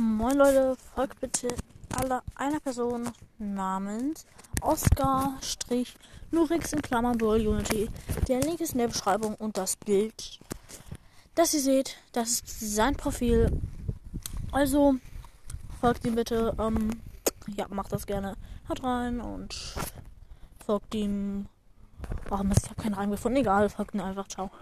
Moin Leute, folgt bitte alle einer Person namens Oscar-Nurix in Klammern World Unity. Der Link ist in der Beschreibung und das Bild, das ihr seht, das ist sein Profil. Also folgt ihm bitte. Ähm, ja, macht das gerne. Haut rein und folgt ihm. Warum ist ich habe keinen Reim gefunden? Egal, folgt ihm einfach. Ciao.